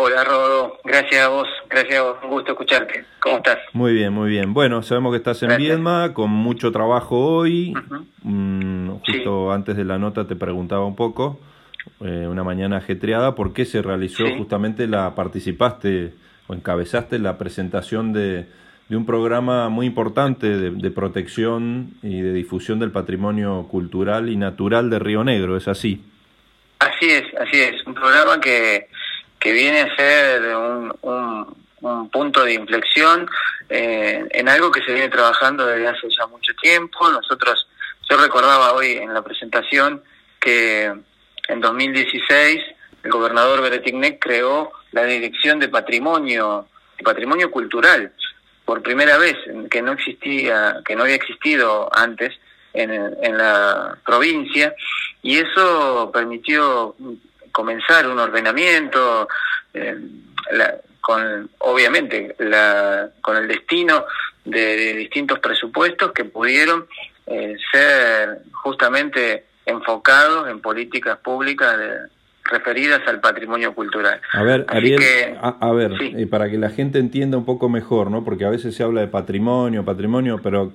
Hola Rodo, gracias a vos, gracias a vos, un gusto escucharte. ¿Cómo estás? Muy bien, muy bien. Bueno, sabemos que estás en Viedma, con mucho trabajo hoy. Mm, justo antes de la nota te preguntaba un poco, eh, una mañana ajetreada, ¿por qué se realizó justamente la, participaste o encabezaste la presentación de, de un programa muy importante de, de, protección y de difusión del patrimonio cultural y natural de Río Negro, ¿es así? Así es, así es, un programa que que viene a ser un, un, punto de inflexión eh, en algo que se viene trabajando desde hace ya mucho tiempo. Nosotros, yo recordaba hoy en la presentación que en 2016 el gobernador Beretignek creó la Dirección de Patrimonio, de Patrimonio Cultural, por primera vez, que no existía, que no había existido antes en, en la provincia, y eso permitió comenzar un ordenamiento eh, con obviamente la, con el destino de, distintos presupuestos que pudieron eh, ser justamente enfocados en políticas públicas referidas al patrimonio cultural. A ver, Ariel, a, ver, eh, para que la gente entienda un poco mejor, ¿no? Porque a veces se habla de patrimonio, patrimonio, pero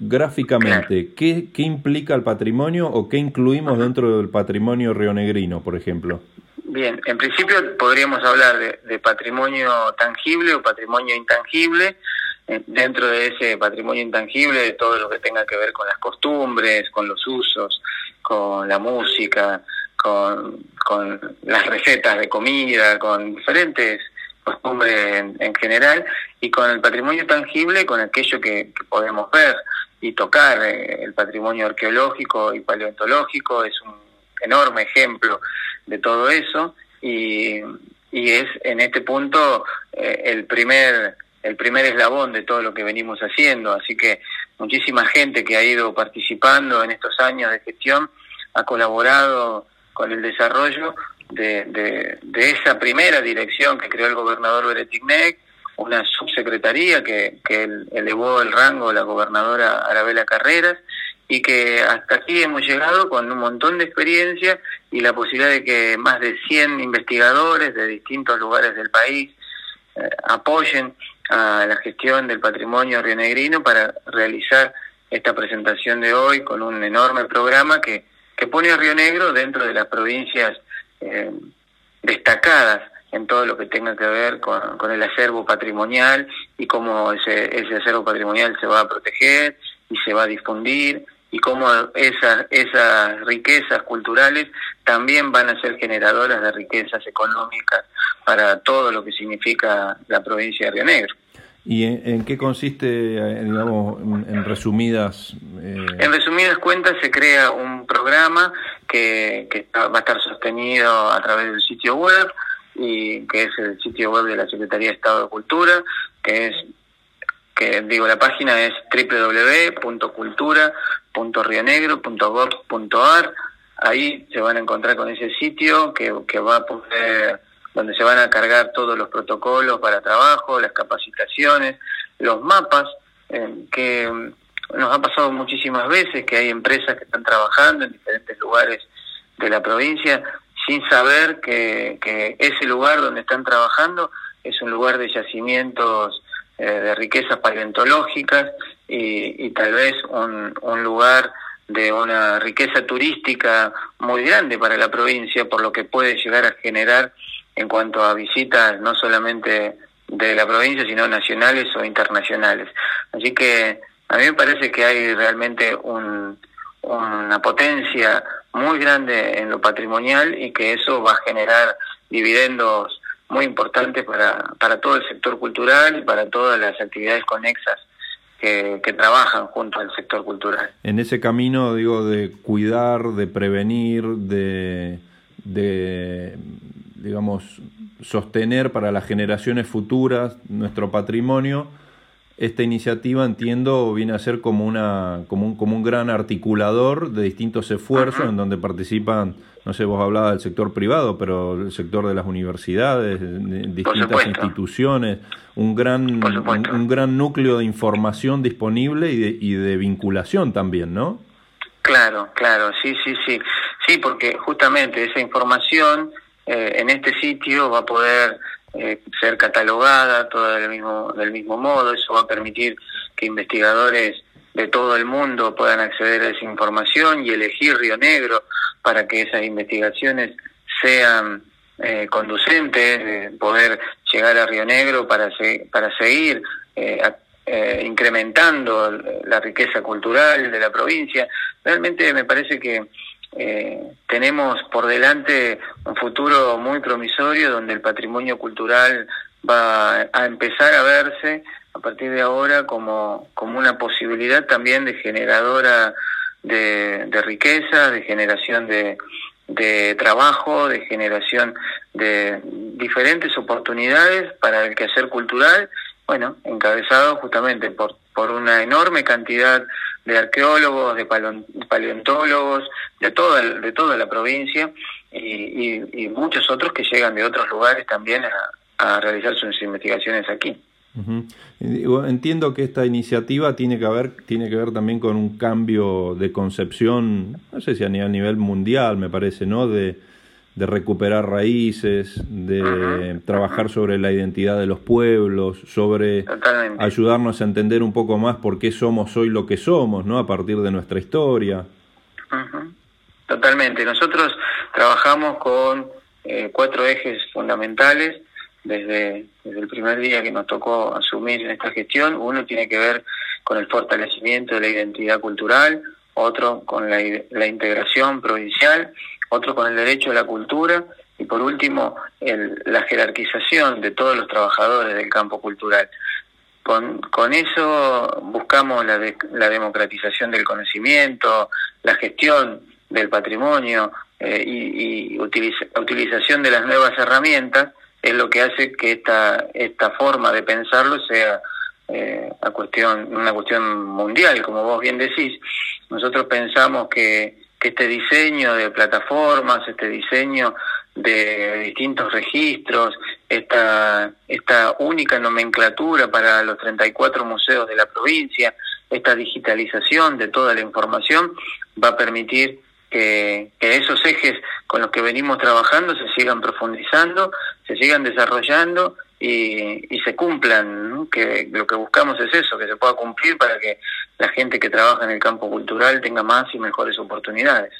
gráficamente, ¿qué, ¿qué, implica el patrimonio o qué incluimos dentro del patrimonio rionegrino, por ejemplo? Bien, en principio podríamos hablar de, patrimonio tangible o patrimonio intangible, eh, dentro de ese patrimonio intangible de todo lo que tenga que ver con las costumbres, con los usos, con la música, con, con las recetas de comida, con diferentes costumbres en, general, y con el patrimonio tangible, con aquello que podemos ver y tocar. Eh, el patrimonio arqueológico y paleontológico es un enorme ejemplo de todo eso y, y es en este punto eh, el primer el primer eslabón de todo lo que venimos haciendo así que muchísima gente que ha ido participando en estos años de gestión ha colaborado con el desarrollo de, de, de esa primera dirección que creó el gobernador Beretignek una subsecretaría que, elevó el rango la gobernadora Arabela Carreras y que hasta aquí hemos llegado con un montón de experiencia y la posibilidad de que más de 100 investigadores de distintos lugares del país eh, apoyen a la gestión del patrimonio rionegrino para realizar esta presentación de hoy con un enorme programa que, que pone a Río Negro dentro de las provincias eh, destacadas en todo lo que tenga que ver con, el acervo patrimonial y cómo ese, ese acervo patrimonial se va a proteger y se va a difundir y cómo esas, esas riquezas culturales también van a ser generadoras de riquezas económicas para todo lo que significa la provincia de Río Negro. ¿Y en, qué consiste, eh, digamos, en resumidas? Eh... En resumidas cuentas se crea un programa que, que va a estar sostenido a través del sitio web, y que es el sitio web de la Secretaría de Estado de Cultura, que es que digo la página es www.cultura.rionegro.gov.ar. Ahí se van a encontrar con ese sitio que, que va a poder donde se van a cargar todos los protocolos para trabajo, las capacitaciones, los mapas, eh, que nos ha pasado muchísimas veces que hay empresas que están trabajando en diferentes lugares de la provincia sin saber que, ese lugar donde están trabajando es un lugar de yacimientos eh, de riquezas paleontológicas y, y tal vez un, un lugar de una riqueza turística muy grande para la provincia, por lo que puede llegar a generar en cuanto a visitas no solamente de la provincia, sino nacionales o internacionales. Así que a mí me parece que hay realmente un, una potencia muy grande en lo patrimonial y que eso va a generar dividendos muy importantes para, para todo el sector cultural y para todas las actividades conexas que, que, trabajan junto al sector cultural. En ese camino, digo, de cuidar, de prevenir, de, de digamos, sostener para las generaciones futuras nuestro patrimonio, esta iniciativa entiendo viene a ser como una como un, como un gran articulador de distintos esfuerzos en donde participan no sé vos hablabas del sector privado pero el sector de las universidades distintas instituciones un gran un, gran núcleo de información disponible y de, y de vinculación también no claro claro sí sí sí. Sí porque justamente esa información eh, en este sitio va a poder eh, ser catalogada toda del mismo, del mismo modo, eso va a permitir que investigadores de todo el mundo puedan acceder a esa información y elegir Río Negro para que esas investigaciones sean eh, conducentes, poder llegar a Río Negro para, para seguir eh, eh, incrementando la riqueza cultural de la provincia. Realmente me parece que tenemos por delante un futuro muy promisorio donde el patrimonio cultural va a empezar a verse a partir de ahora como, como una posibilidad también de generadora de, de riqueza, de generación de, de trabajo, de generación de diferentes oportunidades para el quehacer cultural, bueno, encabezado justamente por, por una enorme cantidad de arqueólogos, de paleontólogos, de toda, de toda la provincia y, muchos otros que llegan de otros lugares también a, a realizar sus investigaciones aquí. Entiendo que esta iniciativa tiene que ver tiene que ver también con un cambio de concepción, no sé si a nivel mundial, me parece, ¿no? De, de recuperar raíces, de trabajar sobre la identidad de los pueblos, sobre ayudarnos a entender un poco más por qué somos hoy lo que somos, ¿no? A partir de nuestra historia. Totalmente. Nosotros trabajamos con eh, cuatro ejes fundamentales desde, desde el primer día que nos tocó asumir en esta gestión. Uno tiene que ver con el fortalecimiento de la identidad cultural, otro con la, la integración provincial, otro con el derecho a la cultura y por último el, la jerarquización de todos los trabajadores del campo cultural. Con, con eso buscamos la, la democratización del conocimiento, la gestión del patrimonio eh, y, y la utilización de las nuevas herramientas es lo que hace que esta, esta forma de pensarlo sea eh, a cuestión, una cuestión mundial, como vos bien decís. Nosotros pensamos que, que este diseño de plataformas, este diseño de distintos registros, esta, esta única nomenclatura para los 34 museos de la provincia, esta digitalización de toda la información va a permitir que, que esos ejes con los que venimos trabajando se sigan profundizando, se sigan desarrollando y, y se cumplan, que lo que buscamos es eso, que se pueda cumplir para que la gente que trabaja en el campo cultural tenga más y mejores oportunidades.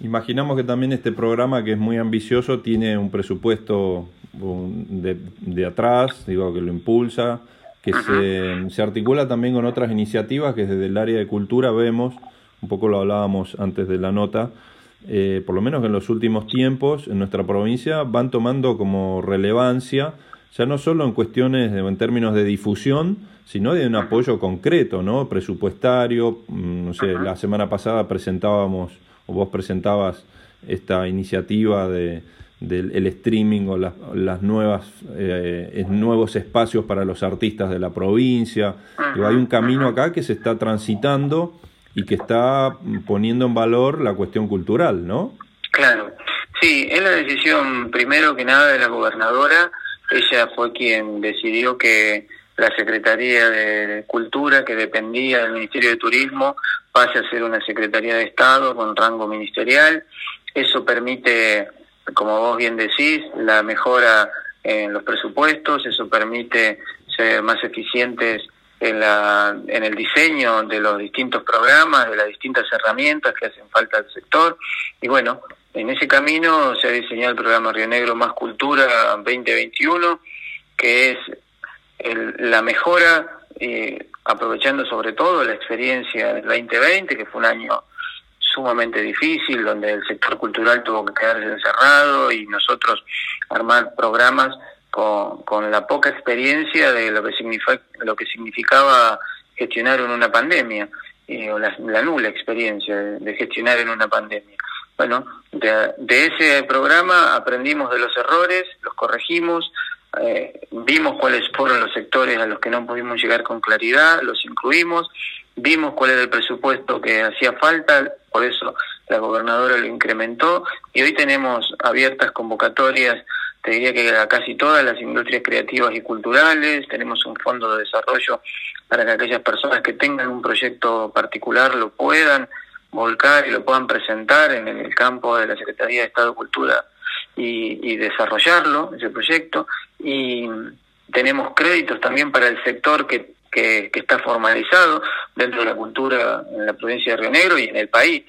Imaginamos que también este programa, que es muy ambicioso, tiene un presupuesto de, de atrás, digo, que lo impulsa, que se, se articula también con otras iniciativas que desde el área de cultura vemos un poco lo hablábamos antes de la nota, eh, por lo menos en los últimos tiempos en nuestra provincia van tomando como relevancia, ya no solo en cuestiones, en términos de difusión, sino de un apoyo concreto, ¿no? Presupuestario, mm, no sé, la semana pasada presentábamos, o vos presentabas esta iniciativa de, del streaming o las, las nuevas eh, nuevos espacios para los artistas de la provincia. hay un camino acá que se está transitando y que está poniendo en valor la cuestión cultural, ¿no? Claro, sí, es la decisión primero que nada de la gobernadora. Ella fue quien decidió que la Secretaría de Cultura, que dependía del Ministerio de Turismo, pase a ser una Secretaría de Estado con rango ministerial. Eso permite, como vos bien decís, la mejora en los presupuestos, eso permite ser más eficientes en, la, en el diseño de los distintos programas, de las distintas herramientas que hacen falta al sector. Y bueno, en ese camino se ha diseñado el programa Río Negro Más Cultura 2021, que es la mejora, eh, aprovechando sobre todo la experiencia del 2020, que fue un año sumamente difícil, donde el sector cultural tuvo que quedarse encerrado y nosotros armar programas con, con la poca experiencia de lo que, significa, lo que significaba gestionar en una pandemia, o la, nula experiencia de, gestionar en una pandemia. Bueno, de, ese programa aprendimos de los errores, los corregimos, eh, vimos cuáles fueron los sectores a los que no pudimos llegar con claridad, los incluimos, vimos cuál era el presupuesto que hacía falta, por eso la gobernadora lo incrementó y hoy tenemos abiertas convocatorias te diría que a casi todas las industrias creativas y culturales, tenemos un fondo de desarrollo para que aquellas personas que tengan un proyecto particular lo puedan volcar y lo puedan presentar en el campo de la Secretaría de Estado de Cultura y, desarrollarlo, ese proyecto, y tenemos créditos también para el sector que, que, está formalizado dentro de la cultura en la provincia de Río Negro y en el país,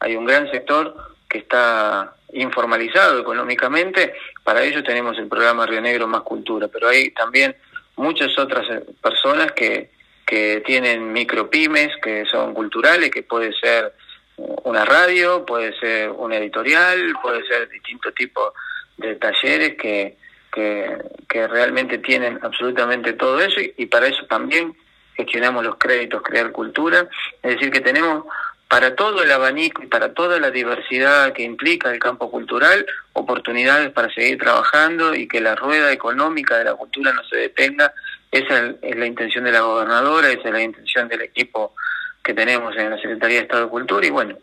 Hay un gran sector que está informalizado económicamente, para ello tenemos el programa Río Negro Más Cultura, pero hay también muchas otras personas que, que tienen micropymes, que son culturales, que puede ser una radio, puede ser una editorial, puede ser distintos tipos de talleres que, que, realmente tienen absolutamente todo eso y, para eso también gestionamos los créditos Crear Cultura, es decir, que tenemos para todo el abanico y para toda la diversidad que implica el campo cultural, oportunidades para seguir trabajando y que la rueda económica de la cultura no se detenga. Esa es la intención de la gobernadora, esa es la intención del equipo que tenemos en la Secretaría de Estado de Cultura y bueno,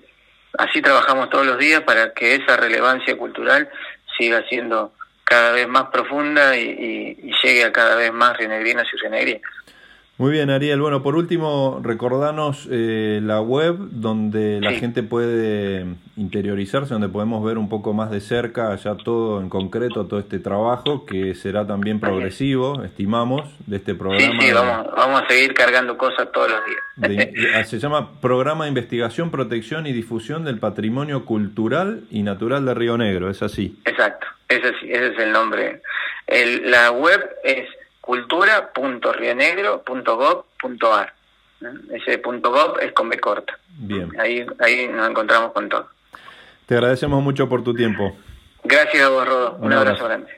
así trabajamos todos los días para que esa relevancia cultural siga siendo cada vez más profunda y, llegue a cada vez más rinegrinas y rinegrinas. Muy bien, Ariel. Bueno, por último, recordanos eh, la web donde la gente puede interiorizarse, donde podemos ver un poco más de cerca ya todo en concreto, todo este trabajo que será también progresivo, estimamos, de este programa. Sí, sí, vamos, vamos a seguir cargando cosas todos los días. Ah, se llama Programa de Investigación, Protección y Difusión del Patrimonio Cultural y Natural de Río Negro, ¿es así? Exacto, ese, ese es el nombre. El, la web es cultura.rionegro.gov.ar. Ese punto .gov es con B corta. Bien. Ahí, ahí nos encontramos con todo. Te agradecemos mucho por tu tiempo. Gracias a vos, Rodo. Un, abrazo grande.